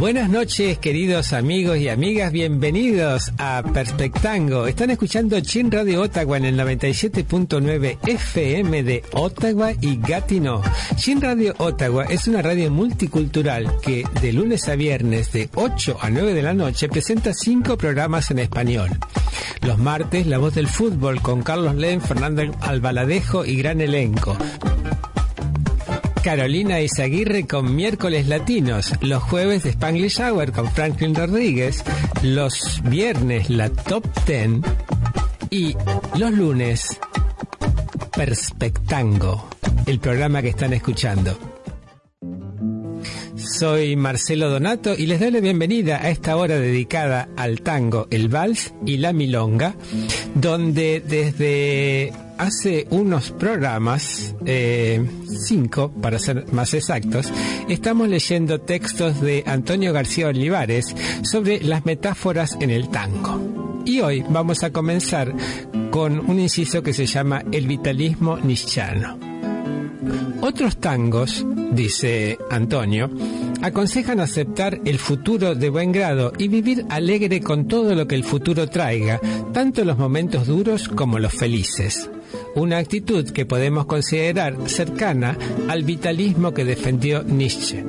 Buenas noches, queridos amigos y amigas. Bienvenidos a Perspectango. Están escuchando Chin Radio Ottawa en el 97.9 FM de Ottawa y Gatineau. Chin Radio Ottawa es una radio multicultural que de lunes a viernes de 8 a 9 de la noche presenta cinco programas en español. Los martes, La Voz del Fútbol con Carlos Len, Fernando Albaladejo y gran elenco. Carolina Izaguirre con Miércoles Latinos, los jueves de Spanglish Hour con Franklin Rodríguez, los viernes la Top Ten y los lunes Perspectango, el programa que están escuchando. Soy Marcelo Donato y les doy la bienvenida a esta hora dedicada al tango, el vals y la milonga, donde desde hace unos programas, eh, cinco para ser más exactos, estamos leyendo textos de Antonio García Olivares sobre las metáforas en el tango. Y hoy vamos a comenzar con un inciso que se llama el vitalismo nichano. Otros tangos, dice Antonio, aconsejan aceptar el futuro de buen grado y vivir alegre con todo lo que el futuro traiga, tanto los momentos duros como los felices. Una actitud que podemos considerar cercana al vitalismo que defendió Nietzsche.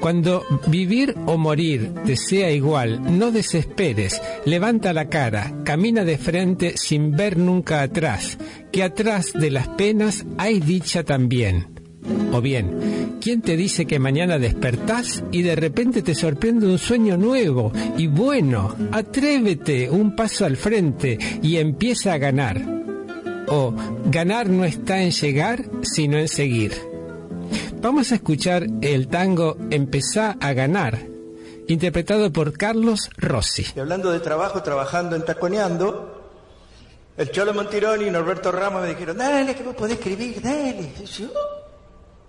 Cuando vivir o morir te sea igual, no desesperes, levanta la cara, camina de frente sin ver nunca atrás, que atrás de las penas hay dicha también. O bien, ¿quién te dice que mañana despertás y de repente te sorprende un sueño nuevo y bueno? Atrévete un paso al frente y empieza a ganar. O ganar no está en llegar, sino en seguir. Vamos a escuchar el tango Empezá a ganar, interpretado por Carlos Rossi. Y hablando de trabajo, trabajando en Taconeando, el Cholo Montironi y Norberto Ramos me dijeron, dale, que vos podés escribir, dale. Y yo,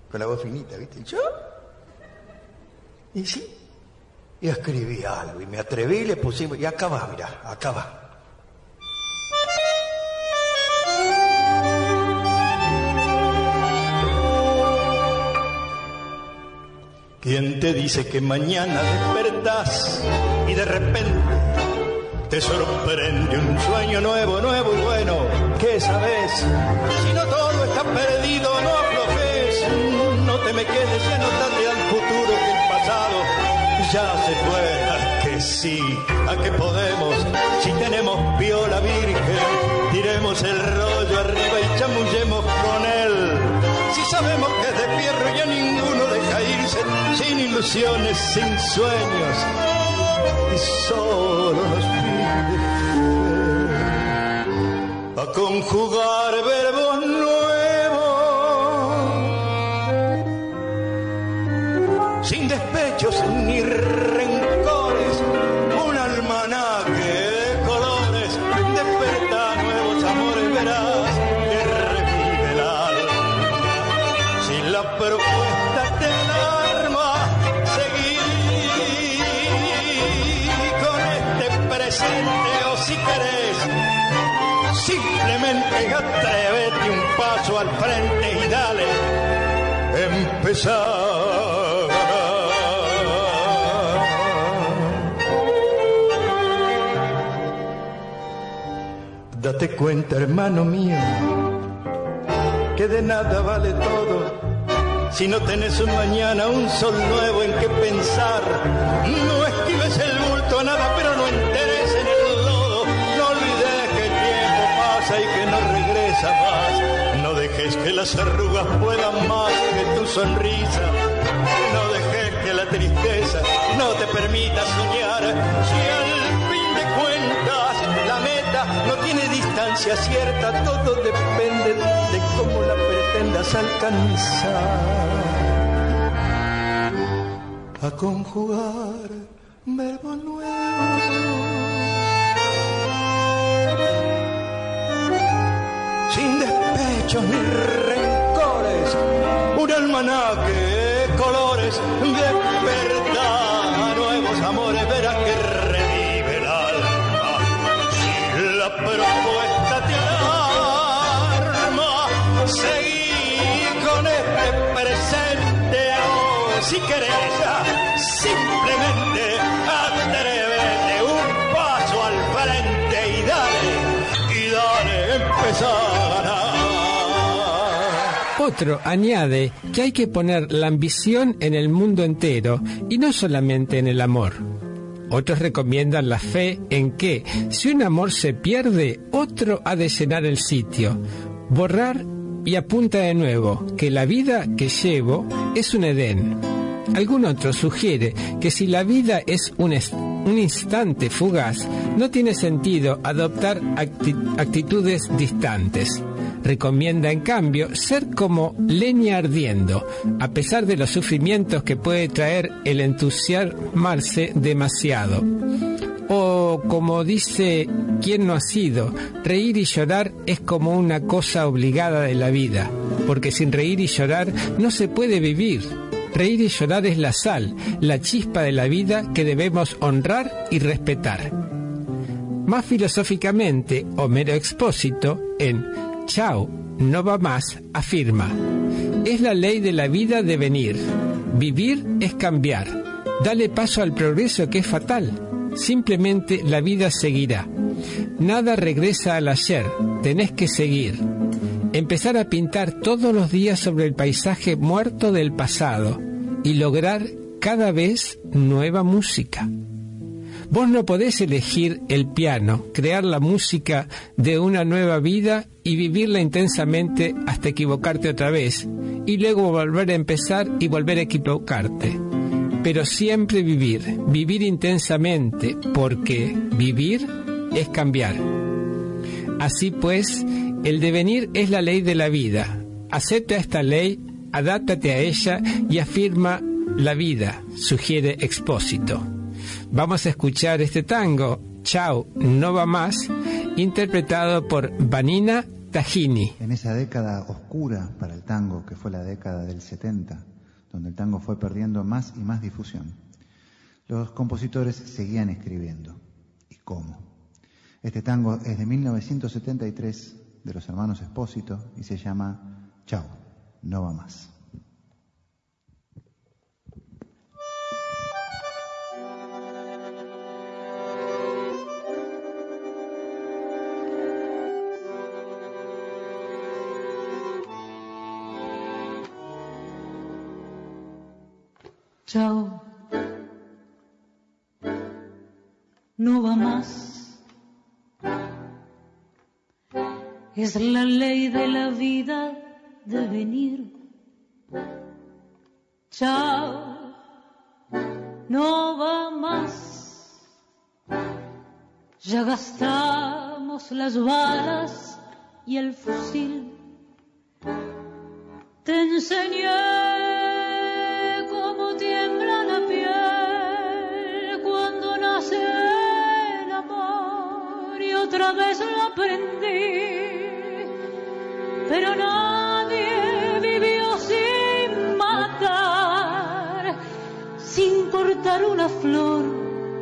con la voz finita, ¿viste? Y yo, y sí, y escribí algo, y me atreví, le pusimos, y acá va, mirá, acá va. ¿Quién te dice que mañana despertás y de repente te sorprende un sueño nuevo, nuevo y bueno? ¿Qué sabes? Si no todo está perdido, no aflojes, no te me quedes y anotate al futuro que el pasado ya se fue. ¿A que sí? ¿A que podemos? Si tenemos viola virgen, tiremos el rollo arriba y chamullemos con él. Si sabemos que de fierro ya ninguno deja irse sin ilusiones, sin sueños y solo nos pide a conjugar verbos simplemente atrévete un paso al frente y dale empezar Date cuenta, hermano mío, que de nada vale todo si no tenés un mañana, un sol nuevo en que pensar. No esquives el bulto a nada, pero no enteres las arrugas puedan más que tu sonrisa. No dejes que la tristeza no te permita soñar. Si al fin de cuentas la meta no tiene distancia cierta, todo depende de cómo la pretendas alcanzar. a conjugar verbo nuevo. Despechos ni rencores, un almanaque de colores de verdad, nuevos amores, verás que revive el alma. Si la propuesta te alarma, seguí con este presente o si querés Otro añade que hay que poner la ambición en el mundo entero y no solamente en el amor. Otros recomiendan la fe en que, si un amor se pierde, otro ha de llenar el sitio, borrar y apunta de nuevo que la vida que llevo es un Edén. Algún otro sugiere que si la vida es un, un instante fugaz, no tiene sentido adoptar acti- actitudes distantes. Recomienda, en cambio, ser como leña ardiendo, a pesar de los sufrimientos que puede traer el entusiasmarse demasiado. O como dice quien no ha sido, reír y llorar es como una cosa obligada de la vida, porque sin reír y llorar no se puede vivir. Reír y llorar es la sal, la chispa de la vida que debemos honrar y respetar. Más filosóficamente, Homero Expósito, en Chao, no va más, afirma, es la ley de la vida de venir. Vivir es cambiar. Dale paso al progreso que es fatal. Simplemente la vida seguirá. Nada regresa al ayer, tenés que seguir. Empezar a pintar todos los días sobre el paisaje muerto del pasado y lograr cada vez nueva música. Vos no podés elegir el piano, crear la música de una nueva vida y vivirla intensamente hasta equivocarte otra vez, y luego volver a empezar y volver a equivocarte. Pero siempre vivir, vivir intensamente, porque vivir es cambiar. Así pues, el devenir es la ley de la vida. Acepta esta ley, adáptate a ella y afirma la vida, sugiere Expósito. Vamos a escuchar este tango, Chao, no va más, interpretado por Vanina Tajini. En esa década oscura para el tango, que fue la década del 70, donde el tango fue perdiendo más y más difusión, los compositores seguían escribiendo. ¿Y cómo? Este tango es de 1973 de los hermanos Espósito y se llama Chao, no va más. Chao. No va más. Es la ley de la vida de venir. Chao. No va más. Ya gastamos las balas y el fusil. Te enseñé cómo tiembla la piel cuando nace el amor y otra vez lo aprendí. Una flor,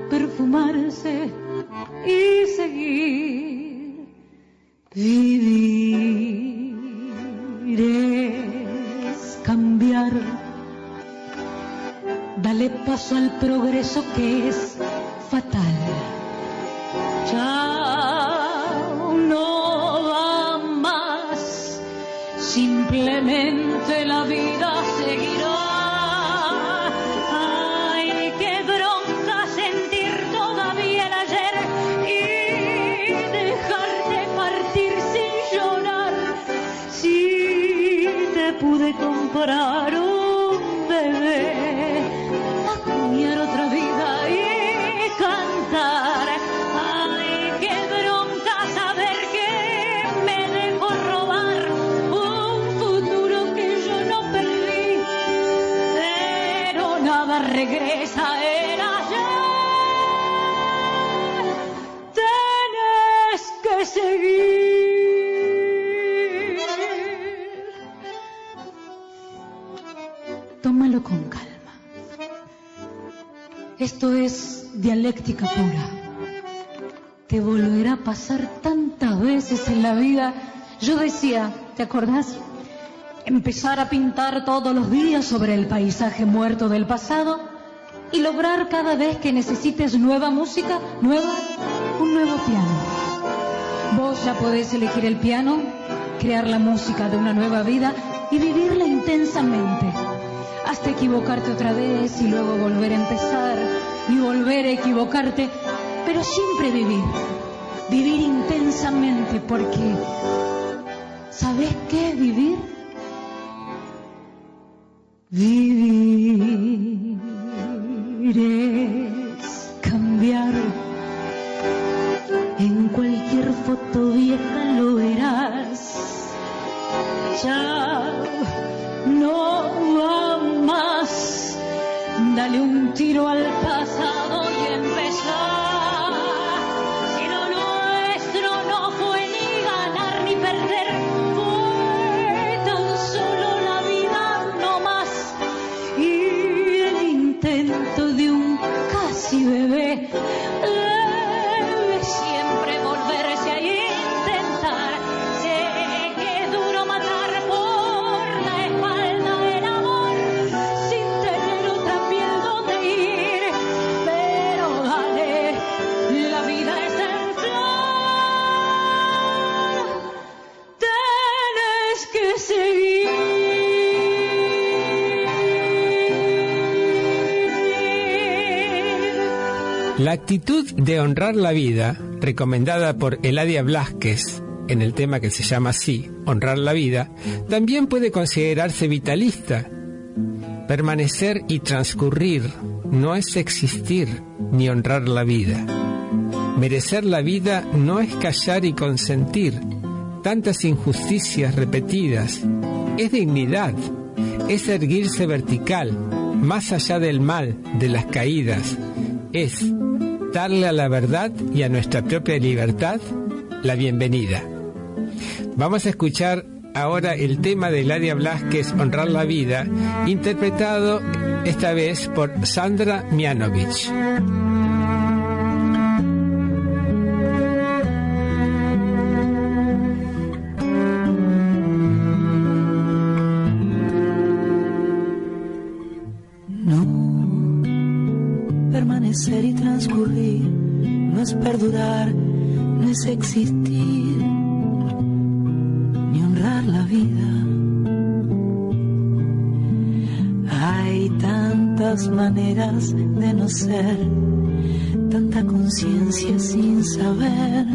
perfumarse y seguir. Vivir es cambiar. Dale paso al progreso que es fatal. Chao, no va más. Simplemente la vida nombrar Esto es dialéctica pura. Te volverá a pasar tantas veces en la vida. Yo decía, ¿te acordás? Empezar a pintar todos los días sobre el paisaje muerto del pasado y lograr cada vez que necesites nueva música, nueva, un nuevo piano. Vos ya podés elegir el piano, crear la música de una nueva vida y vivirla intensamente. Hasta equivocarte otra vez y luego volver a empezar y volver a equivocarte, pero siempre vivir. Vivir intensamente porque ¿sabes qué es vivir? Vivir La actitud de honrar la vida, recomendada por Eladia Blasquez en el tema que se llama así, honrar la vida, también puede considerarse vitalista. Permanecer y transcurrir no es existir ni honrar la vida. Merecer la vida no es callar y consentir tantas injusticias repetidas. Es dignidad, es erguirse vertical, más allá del mal, de las caídas. Es darle a la verdad y a nuestra propia libertad la bienvenida. Vamos a escuchar ahora el tema de Ladia Blasquez, Honrar la Vida, interpretado esta vez por Sandra Mianovich. Perdurar, no es existir, ni honrar la vida. Hay tantas maneras de no ser, tanta conciencia sin saber,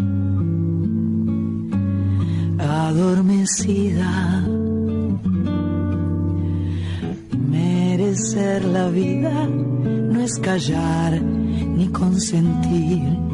adormecida. Merecer la vida no es callar ni consentir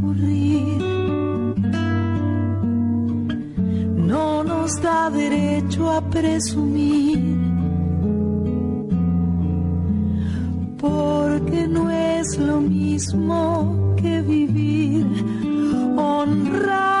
nos derecho a presumir, porque no es lo mismo que vivir, honrar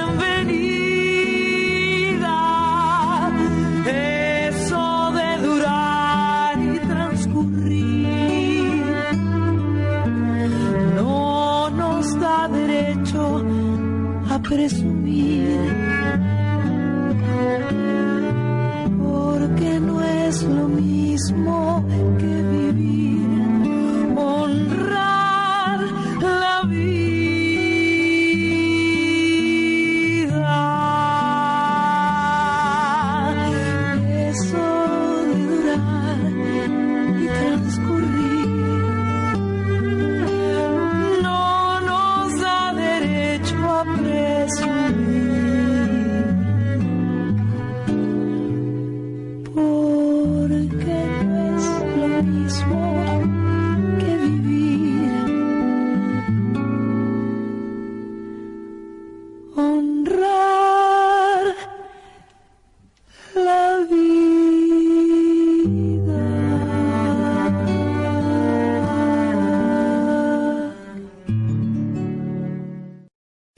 Presumir.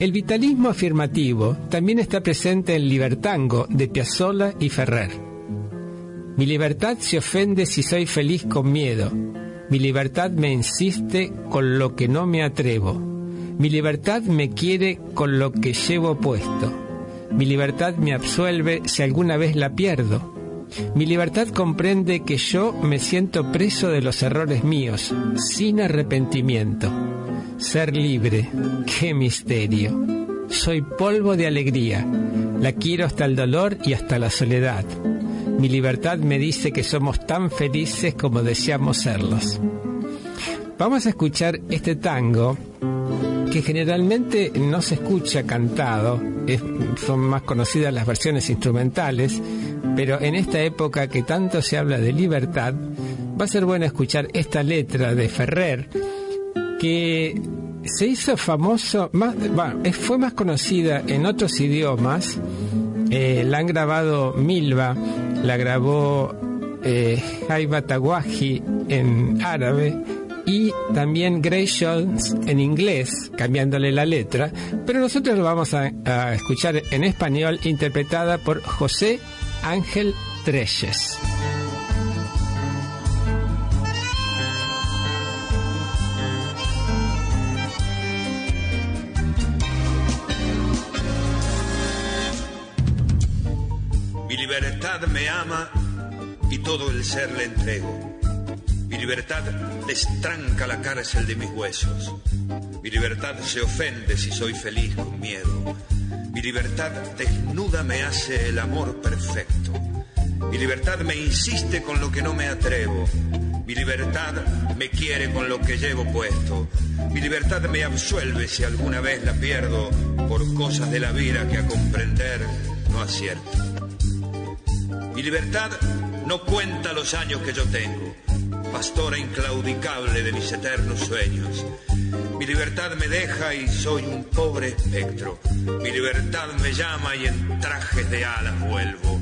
El vitalismo afirmativo también está presente en Libertango de Piazzolla y Ferrer. Mi libertad se ofende si soy feliz con miedo. Mi libertad me insiste con lo que no me atrevo. Mi libertad me quiere con lo que llevo puesto. Mi libertad me absuelve si alguna vez la pierdo. Mi libertad comprende que yo me siento preso de los errores míos, sin arrepentimiento. Ser libre, qué misterio. Soy polvo de alegría, la quiero hasta el dolor y hasta la soledad. Mi libertad me dice que somos tan felices como deseamos serlos. Vamos a escuchar este tango que generalmente no se escucha cantado, son más conocidas las versiones instrumentales, pero en esta época que tanto se habla de libertad, va a ser bueno escuchar esta letra de Ferrer, que se hizo famoso, fue más conocida en otros idiomas, eh, la han grabado Milva, la grabó eh, Jaiba en árabe y también Grace Jones en inglés, cambiándole la letra, pero nosotros lo vamos a, a escuchar en español, interpretada por José Ángel Treyes. Libertad me ama y todo el ser le entrego. Mi libertad destranca la cárcel de mis huesos. Mi libertad se ofende si soy feliz con miedo. Mi libertad desnuda me hace el amor perfecto. Mi libertad me insiste con lo que no me atrevo. Mi libertad me quiere con lo que llevo puesto. Mi libertad me absuelve si alguna vez la pierdo por cosas de la vida que a comprender no acierto. Mi libertad no cuenta los años que yo tengo, pastora inclaudicable de mis eternos sueños. Mi libertad me deja y soy un pobre espectro. Mi libertad me llama y en trajes de alas vuelvo.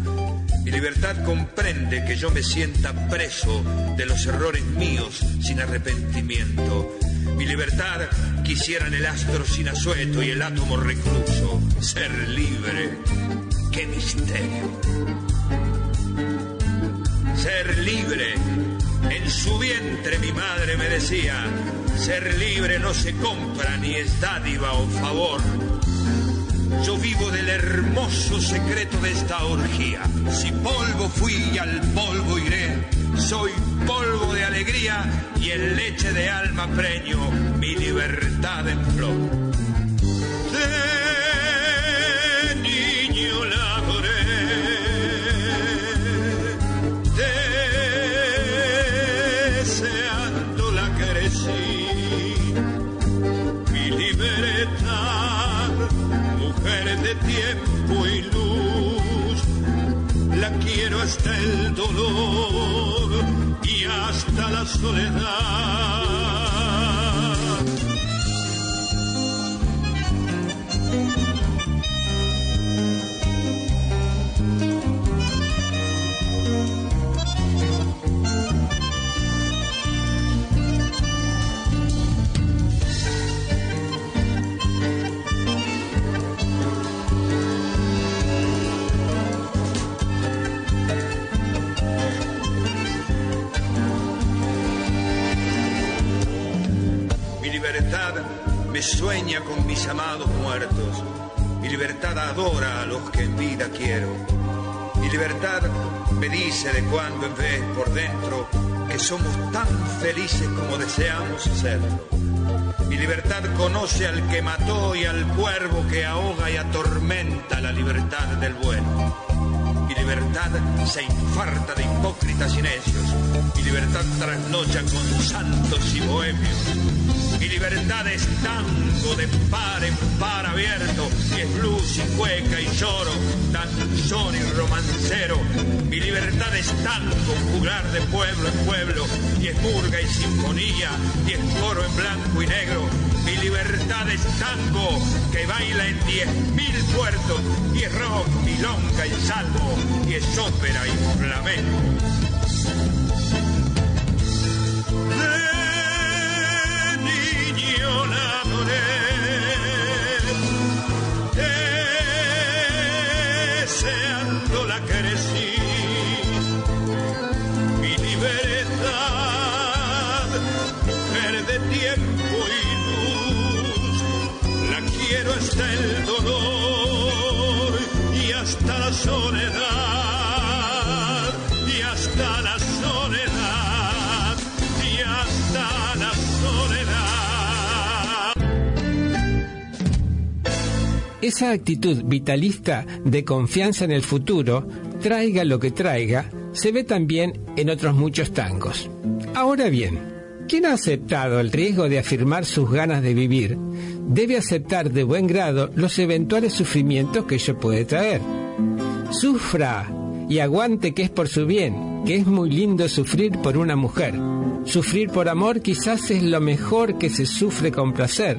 Mi libertad comprende que yo me sienta preso de los errores míos sin arrepentimiento. Mi libertad quisiera en el astro sin asueto y el átomo recluso. Ser libre, qué misterio. Ser libre. En su vientre mi madre me decía, ser libre no se compra ni es dádiva o favor. Yo vivo del hermoso secreto de esta orgía. Si polvo fui y al polvo iré, soy polvo de alegría y en leche de alma preño mi libertad en flor. Soledad. Me dice de cuando en vez por dentro que somos tan felices como deseamos serlo. Mi libertad conoce al que mató y al cuervo que ahoga y atormenta la libertad del bueno. Mi libertad se infarta de hipócritas y necios. Mi libertad trasnocha con santos y bohemios mi libertad es tango de par en par abierto, y es blues y cueca y lloro, danzón y romancero. Mi libertad es tango jugar de pueblo en pueblo, y es murga y sinfonía, y es coro en blanco y negro. Mi libertad es tango que baila en diez mil puertos, y es rock, milonga y salvo, y es ópera y flamenco. El dolor y hasta la soledad, y hasta la soledad, y hasta la soledad. Esa actitud vitalista de confianza en el futuro, traiga lo que traiga, se ve también en otros muchos tangos. Ahora bien, ¿quién ha aceptado el riesgo de afirmar sus ganas de vivir debe aceptar de buen grado los eventuales sufrimientos que ello puede traer. Sufra y aguante que es por su bien, que es muy lindo sufrir por una mujer. Sufrir por amor quizás es lo mejor que se sufre con placer.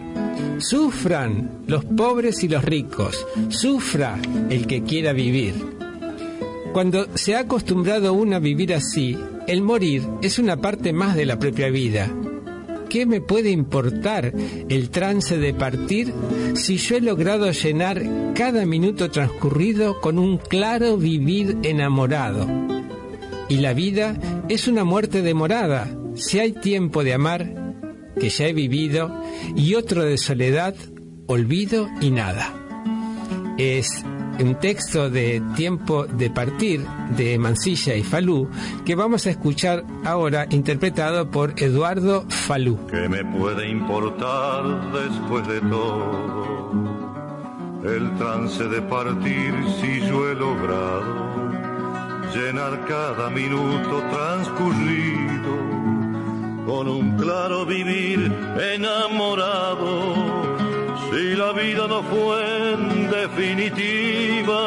Sufran los pobres y los ricos, sufra el que quiera vivir. Cuando se ha acostumbrado uno a vivir así, el morir es una parte más de la propia vida qué me puede importar el trance de partir si yo he logrado llenar cada minuto transcurrido con un claro vivir enamorado? Y la vida es una muerte demorada. Si hay tiempo de amar, que ya he vivido, y otro de soledad, olvido y nada. Es un texto de Tiempo de Partir de Mansilla y Falú que vamos a escuchar ahora interpretado por Eduardo Falú. ¿Qué me puede importar después de todo el trance de partir si yo he logrado llenar cada minuto transcurrido con un claro vivir enamorado? Si la vida no fue en definitiva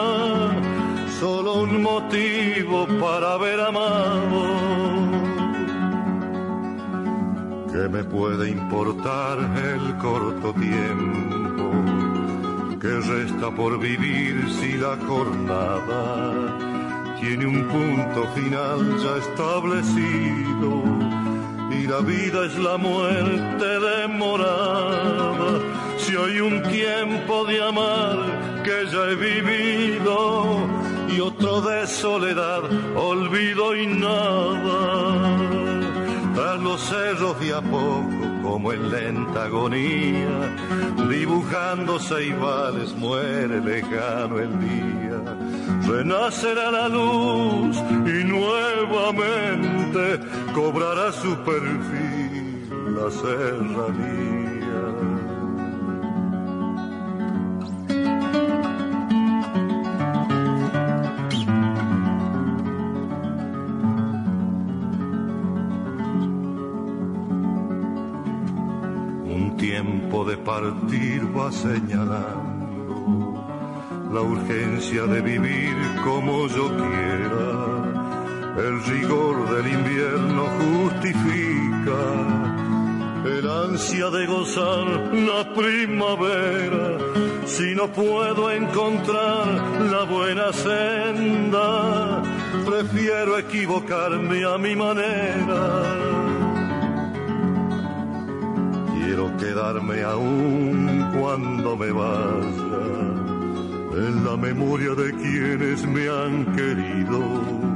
solo un motivo para haber amado, ¿qué me puede importar el corto tiempo que resta por vivir si la jornada tiene un punto final ya establecido? Y la vida es la muerte demorada si hay un tiempo de amar que ya he vivido y otro de soledad, olvido y nada. Los cerros de a poco, como en lenta agonía, dibujándose iguales, muere lejano el día. Renacerá la luz y nuevamente cobrará su perfil la serranía. De partir va señalando la urgencia de vivir como yo quiera. el rigor del invierno justifica el ansia de gozar la primavera. Si no puedo encontrar la buena senda, prefiero equivocarme a mi manera. Quedarme aún cuando me vaya. En la memoria de quienes me han querido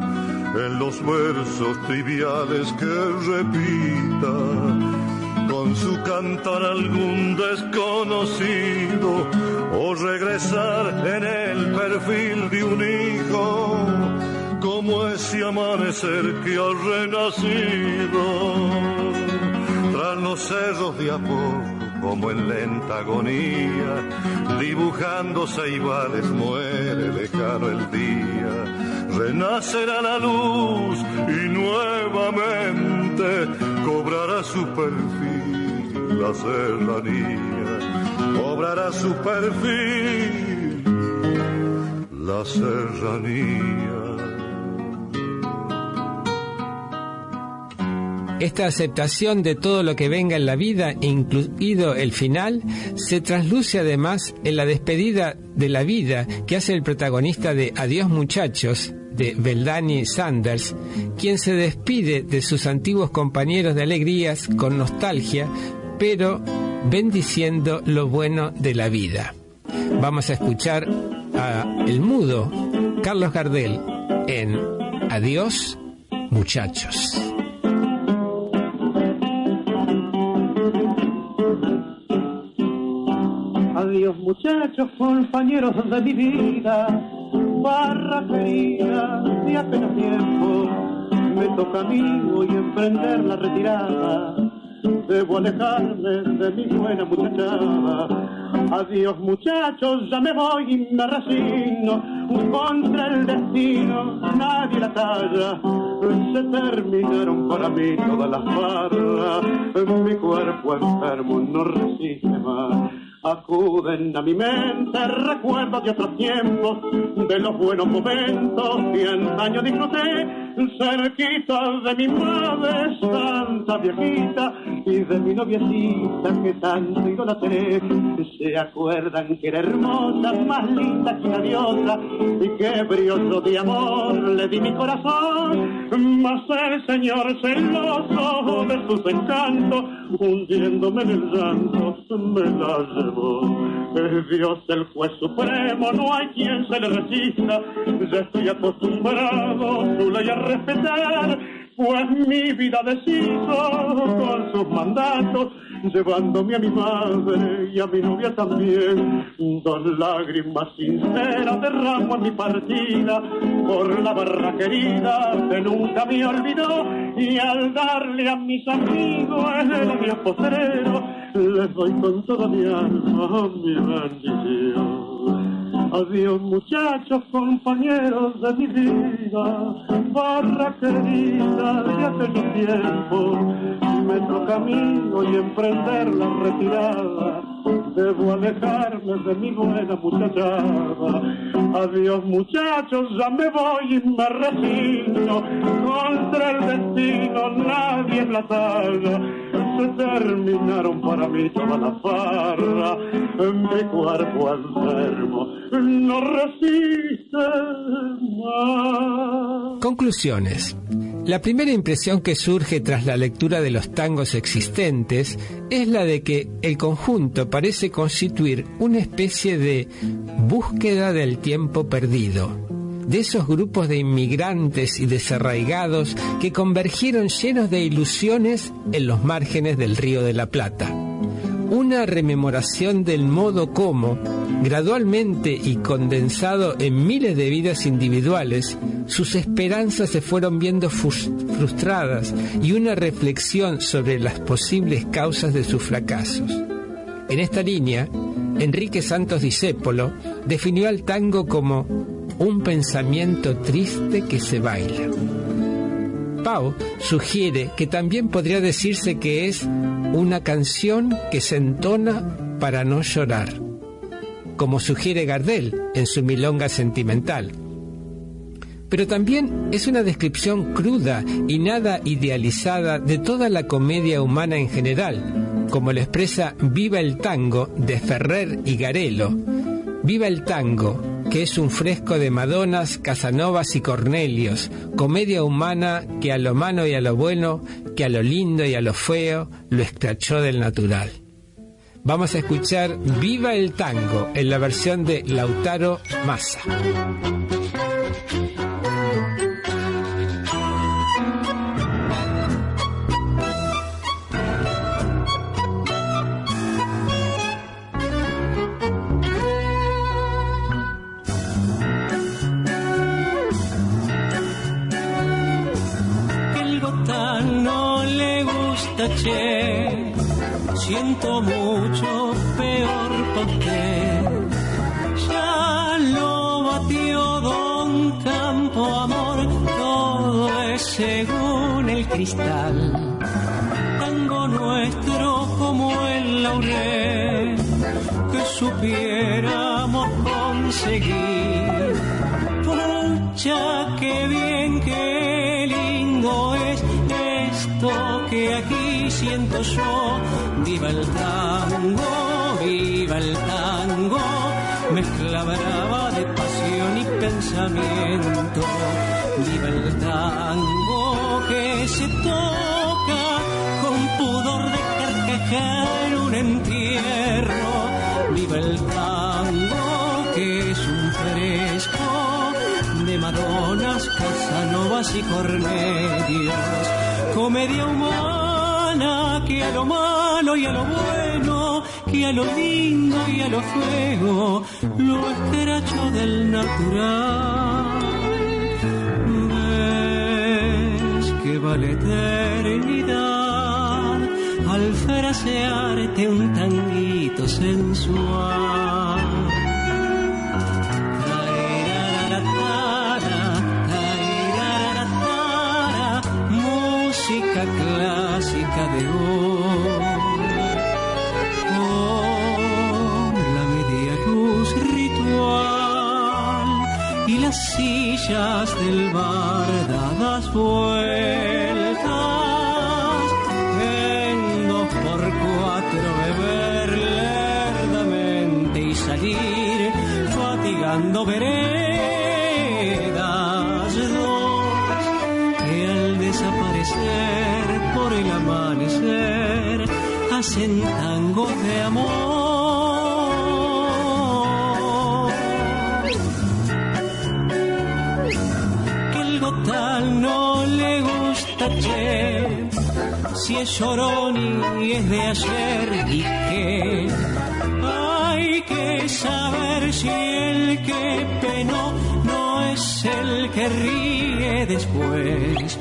en los versos triviales que repita con su cantar algún desconocido o regresar en el perfil de un hijo como ese amanecer que ha renacido tras los cerros de Apo como en lenta agonía dibujándose iguales muere lejano el día renacerá la luz y nuevamente cobrará su perfil la serranía, cobrará su perfil la serranía. Esta aceptación de todo lo que venga en la vida, incluido el final, se trasluce además en la despedida de la vida que hace el protagonista de Adiós muchachos, de Beldani Sanders, quien se despide de sus antiguos compañeros de alegrías con nostalgia, pero bendiciendo lo bueno de la vida. Vamos a escuchar a el mudo Carlos Gardel en Adiós muchachos. Muchachos, compañeros de mi vida barra querida de apenas tiempo, me toca a mí hoy emprender la retirada. Debo alejarme de mi buena muchachada. Adiós muchachos, ya me voy y me resigno. Contra el destino, nadie la talla. Se terminaron para mí todas las barras. Mi cuerpo enfermo no resiste más Acuden a mi mente recuerdos de otros tiempos, de los buenos momentos que antaño disfruté, cerquita de mi madre santa viejita y de mi noviecita que tanto idolatré. Se acuerdan que era hermosa, más linda que una diosa, y que brioso de amor le di mi corazón, mas el señor celoso de sus encantos, hundiéndome en el llanto, me la es Dios el juez supremo, no hay quien se le resista. Ya estoy acostumbrado su ley a respetar, pues mi vida deshizo con sus mandatos llevándome a mi madre y a mi novia también. Dos lágrimas sinceras derramo en mi partida por la barra querida que nunca me olvidó y al darle a mis amigos el adiós postrero les doy con toda mi alma mi bendición. Adiós muchachos, compañeros de mi vida, barra querida de aquel tiempo, me toca camino y emprender la retirada, debo alejarme de mi buena muchachada. Adiós muchachos, ya me voy y me resigno, contra el destino nadie en la talla, terminaron para mí toda la farra, mi cuerpo enfermo no resiste más. Conclusiones. La primera impresión que surge tras la lectura de los tangos existentes es la de que el conjunto parece constituir una especie de búsqueda del tiempo perdido, de esos grupos de inmigrantes y desarraigados que convergieron llenos de ilusiones en los márgenes del río de la Plata. Una rememoración del modo como, gradualmente y condensado en miles de vidas individuales, sus esperanzas se fueron viendo frustradas y una reflexión sobre las posibles causas de sus fracasos. En esta línea, Enrique Santos Discépolo definió al tango como un pensamiento triste que se baila. Pau sugiere que también podría decirse que es una canción que se entona para no llorar como sugiere Gardel en su milonga sentimental. pero también es una descripción cruda y nada idealizada de toda la comedia humana en general, como lo expresa Viva el Tango de Ferrer y Garelo. Viva el Tango, que es un fresco de Madonas, Casanovas y Cornelios, comedia humana que a lo malo y a lo bueno, que a lo lindo y a lo feo, lo escrachó del natural. Vamos a escuchar Viva el Tango en la versión de Lautaro Massa. Siento mucho peor por usted. Ya lo batió Don Campo Amor, todo es según el cristal. Tango nuestro como el laurel, que supiéramos conseguir. Pucha, yo. Viva el tango, viva el tango, mezcla brava de pasión y pensamiento. Viva el tango que se toca con pudor de carcajar un entierro. Viva el tango que es un fresco de Madonas, Casanovas y Cornelios. Comedia humana que a lo malo y a lo bueno, que a lo lindo y a lo feo, lo escracho del natural. Ves que vale eternidad al frasearte un tanguito sensual. Clásica de hoy. Con la media luz ritual y las sillas del bar dadas vueltas. Hacen tangos de amor. Que el gotal no le gusta, che, si es llorón y es de ayer y que hay que saber si el que penó no es el que ríe después.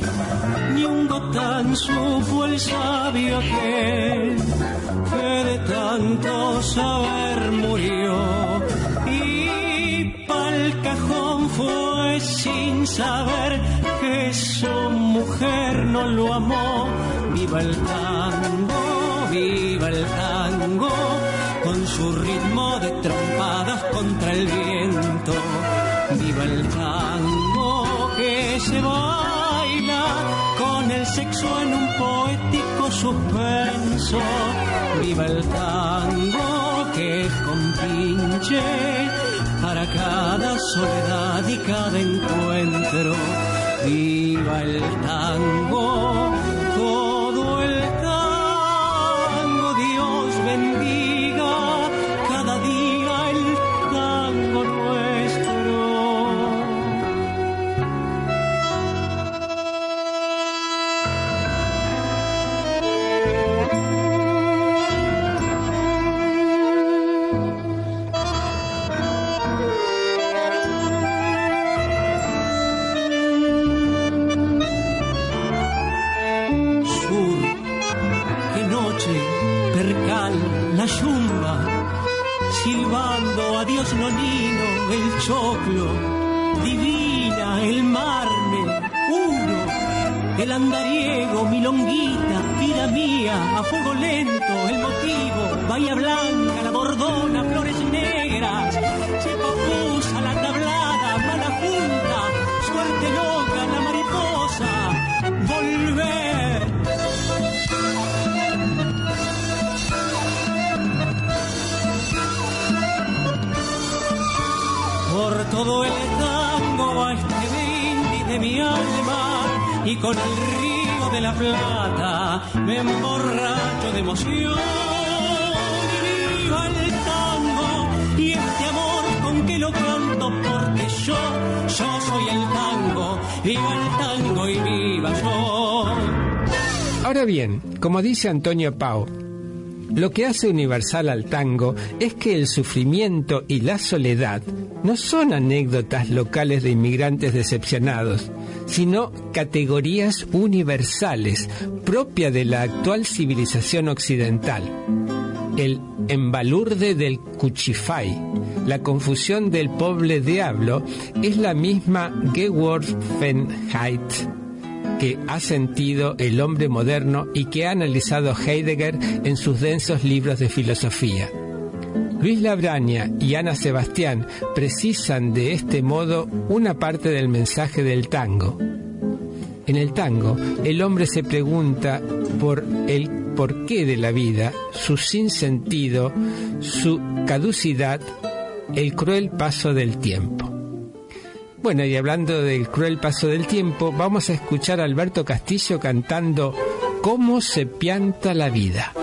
Ni un gotán supo el sabio que de tanto saber murió. Y pa'l cajón fue sin saber que su mujer no lo amó. Viva el tango, viva el tango, con su ritmo de trompadas contra el viento. Viva el tango que se baila con el sexo en un poético suspenso. Viva el tango que es para cada soledad y cada encuentro. Viva el tango, con el río de la plata me emborracho de emoción. Viva el tango y este amor con que lo canto porque yo, yo soy el tango, viva el tango y viva yo. Ahora bien, como dice Antonio Pau, lo que hace universal al tango es que el sufrimiento y la soledad no son anécdotas locales de inmigrantes decepcionados, sino categorías universales propia de la actual civilización occidental. El embalurde del cuchifay, la confusión del pobre diablo, es la misma Geworfenheit que ha sentido el hombre moderno y que ha analizado Heidegger en sus densos libros de filosofía. Luis Labraña y Ana Sebastián precisan de este modo una parte del mensaje del tango. En el tango, el hombre se pregunta por el porqué de la vida, su sinsentido, su caducidad, el cruel paso del tiempo. Bueno, y hablando del cruel paso del tiempo, vamos a escuchar a Alberto Castillo cantando ¿Cómo se pianta la vida?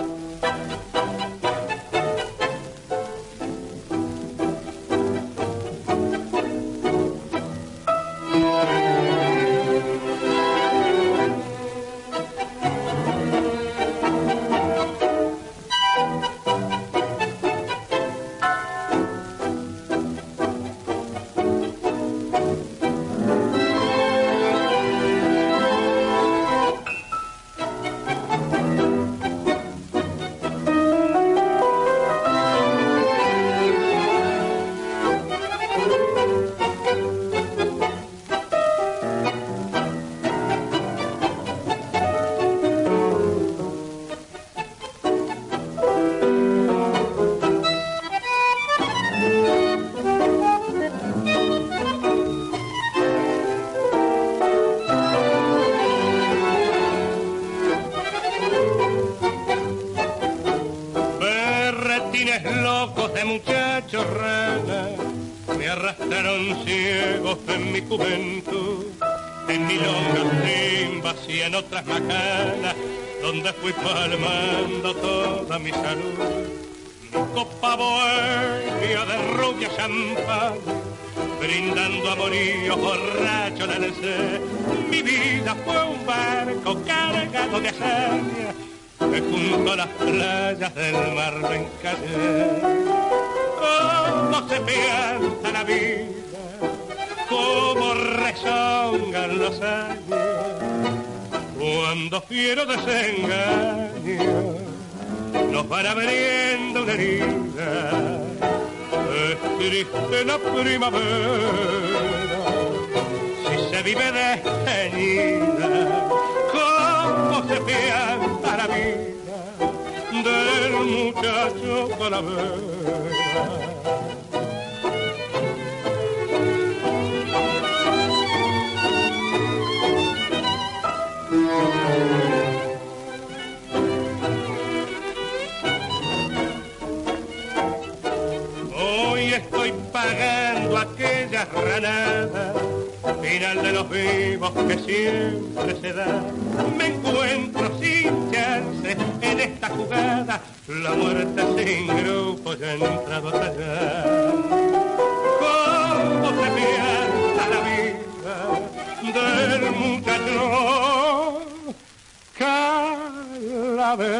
Mi vida fue un barco cargado de hazaña, que junto a las playas del mar lo encallé. Cómo se piensa la vida, cómo rezongan los años, cuando fiero desengaño nos van abriendo una herida. Es triste la primavera, se vive desteñida, cómo se piensa la vida del muchacho calavera. Hoy estoy pagando aquella ranada, final de los vivos que siempre se da. Me encuentro sin chance en esta jugada, la muerte sin grupo ya ha entrado a tallar. ¿Cómo se piensa la vida del muchacho calavera?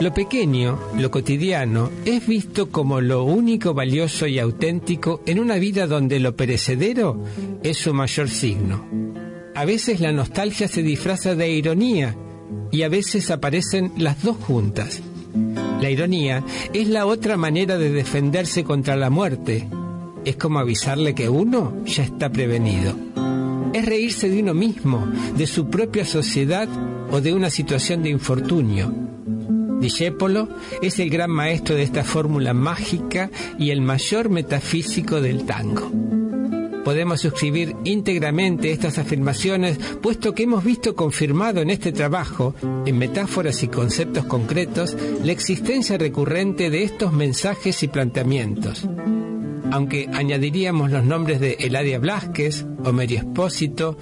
Lo pequeño, lo cotidiano, es visto como lo único valioso y auténtico en una vida donde lo perecedero es su mayor signo. A veces la nostalgia se disfraza de ironía y a veces aparecen las dos juntas. La ironía es la otra manera de defenderse contra la muerte. Es como avisarle que uno ya está prevenido. Es reírse de uno mismo, de su propia sociedad o de una situación de infortunio. Discépolo es el gran maestro de esta fórmula mágica y el mayor metafísico del tango. Podemos suscribir íntegramente estas afirmaciones, puesto que hemos visto confirmado en este trabajo, en metáforas y conceptos concretos, la existencia recurrente de estos mensajes y planteamientos. Aunque añadiríamos los nombres de Eladia Blasquez, Homerio Espósito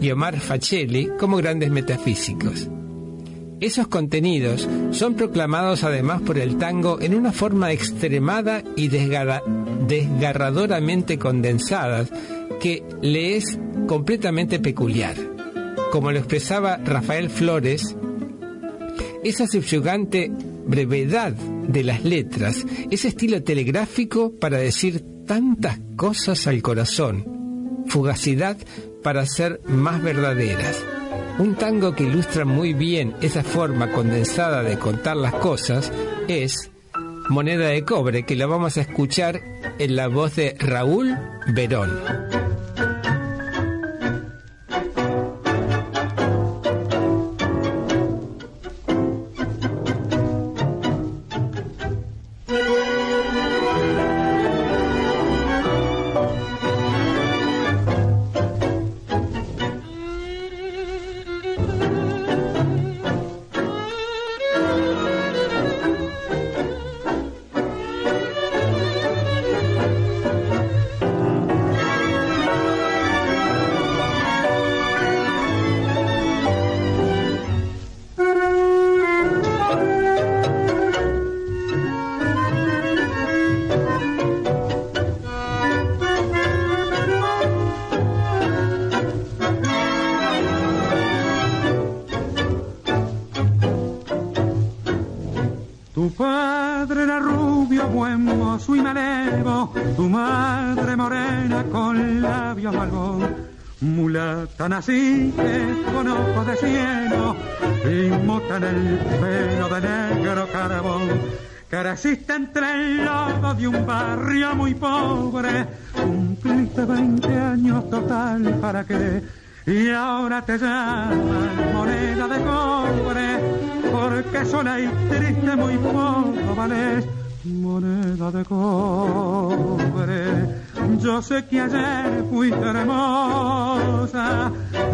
y Omar Facelli como grandes metafísicos. Esos contenidos son proclamados además por el tango en una forma extremada y desgarradoramente condensada que le es completamente peculiar. Como lo expresaba Rafael Flores, esa subyugante brevedad de las letras, ese estilo telegráfico para decir tantas cosas al corazón, fugacidad para ser más verdaderas un tango que ilustra muy bien esa forma condensada de contar las cosas es Moneda de Cobre, que la vamos a escuchar en la voz de Raúl Verón. Así que con ojos de cielo inmutan el pelo de negro carbón. Careciste entre el lodo de un barrio muy pobre, cumpliste 20 años total para que y ahora te llaman moneda de cobre, porque sola y triste muy poco vales, moneda de cobre. Yo sé que ayer fuiste hermosa,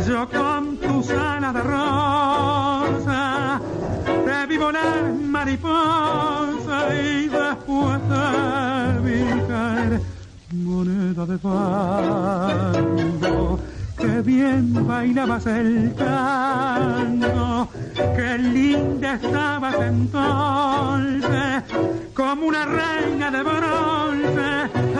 yo con tu sana de rosa te vi volar mariposa y después te vi caer moneda de fango. Que bien bailabas el tango, qué linda estabas entonces, como una reina de bronce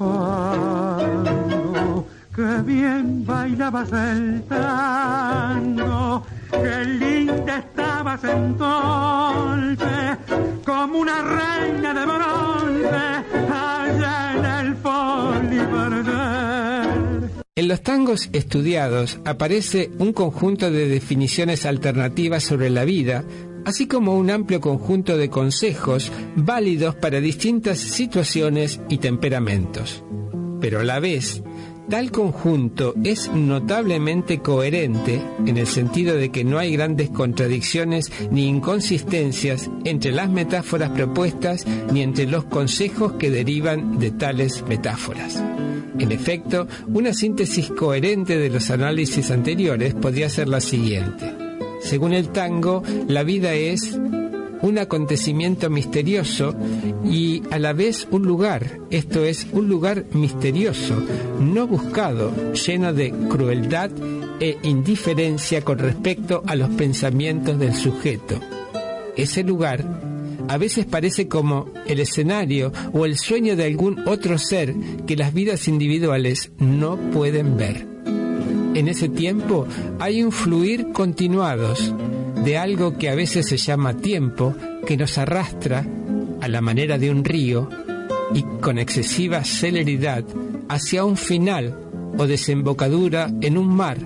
fango, que bien bailabas el tango, que linda estabas entonces, como una reina de bronce, allá en el En los tangos estudiados aparece un conjunto de definiciones alternativas sobre la vida, así como un amplio conjunto de consejos válidos para distintas situaciones y temperamentos. Pero a la vez, tal conjunto es notablemente coherente en el sentido de que no hay grandes contradicciones ni inconsistencias entre las metáforas propuestas ni entre los consejos que derivan de tales metáforas. En efecto, una síntesis coherente de los análisis anteriores podría ser la siguiente. Según el tango, la vida es un acontecimiento misterioso y a la vez un lugar, esto es, un lugar misterioso, no buscado, lleno de crueldad e indiferencia con respecto a los pensamientos del sujeto. Ese lugar a veces parece como el escenario o el sueño de algún otro ser que las vidas individuales no pueden ver en ese tiempo hay un fluir continuados de algo que a veces se llama tiempo, que nos arrastra a la manera de un río y con excesiva celeridad hacia un final o desembocadura en un mar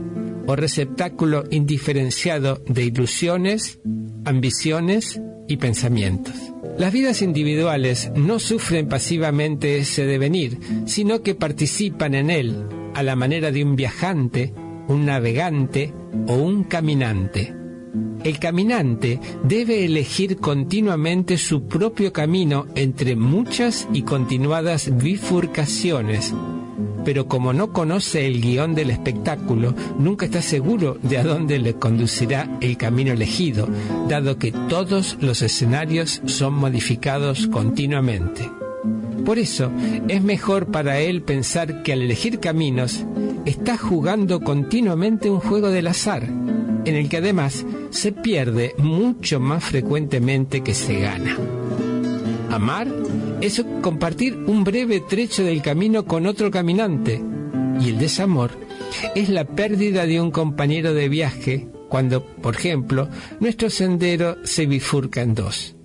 o receptáculo indiferenciado de ilusiones, ambiciones y pensamientos. Las vidas individuales no sufren pasivamente ese devenir, sino que participan en él a la manera de un viajante, un navegante o un caminante. El caminante debe elegir continuamente su propio camino entre muchas y continuadas bifurcaciones, pero como no conoce el guion del espectáculo, nunca está seguro de a dónde le conducirá el camino elegido, dado que todos los escenarios son modificados continuamente. Por eso es mejor para él pensar que al elegir caminos está jugando continuamente un juego del azar, en el que además se pierde mucho más frecuentemente que se gana. Amar es compartir un breve trecho del camino con otro caminante y el desamor es la pérdida de un compañero de viaje cuando, por ejemplo, nuestro sendero se bifurca en dos.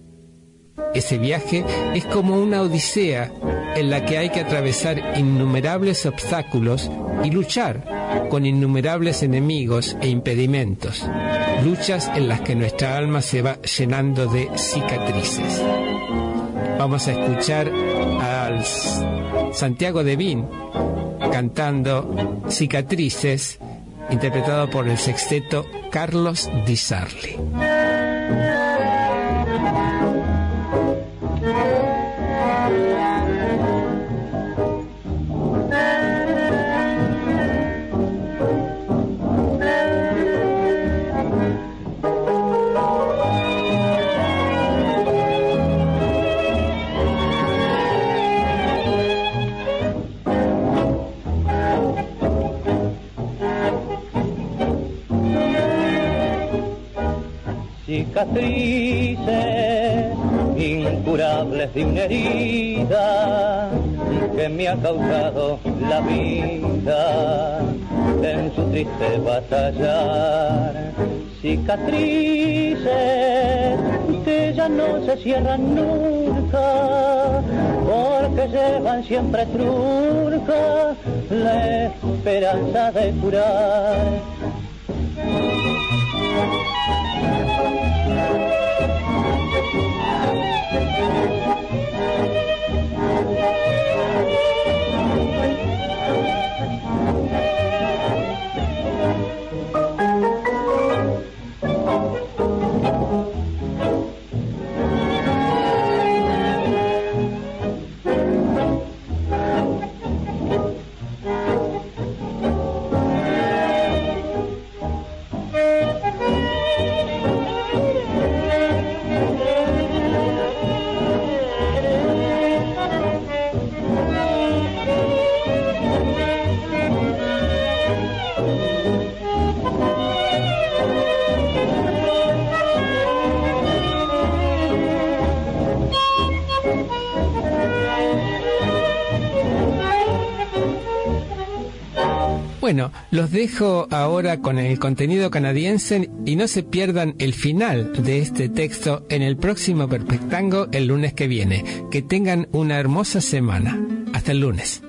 Ese viaje es como una odisea en la que hay que atravesar innumerables obstáculos y luchar con innumerables enemigos e impedimentos, luchas en las que nuestra alma se va llenando de cicatrices. Vamos a escuchar al Santiago de Vin cantando Cicatrices, interpretado por el sexteto Carlos Di Sarli. Cicatrices incurables de una herida que me ha causado la vida en su triste batallar. Cicatrices que ya no se cierran nunca porque llevan siempre trunca la esperanza de curar Música Los dejo ahora con el contenido canadiense y no se pierdan el final de este texto en el próximo Perpectango el lunes que viene. Que tengan una hermosa semana. Hasta el lunes.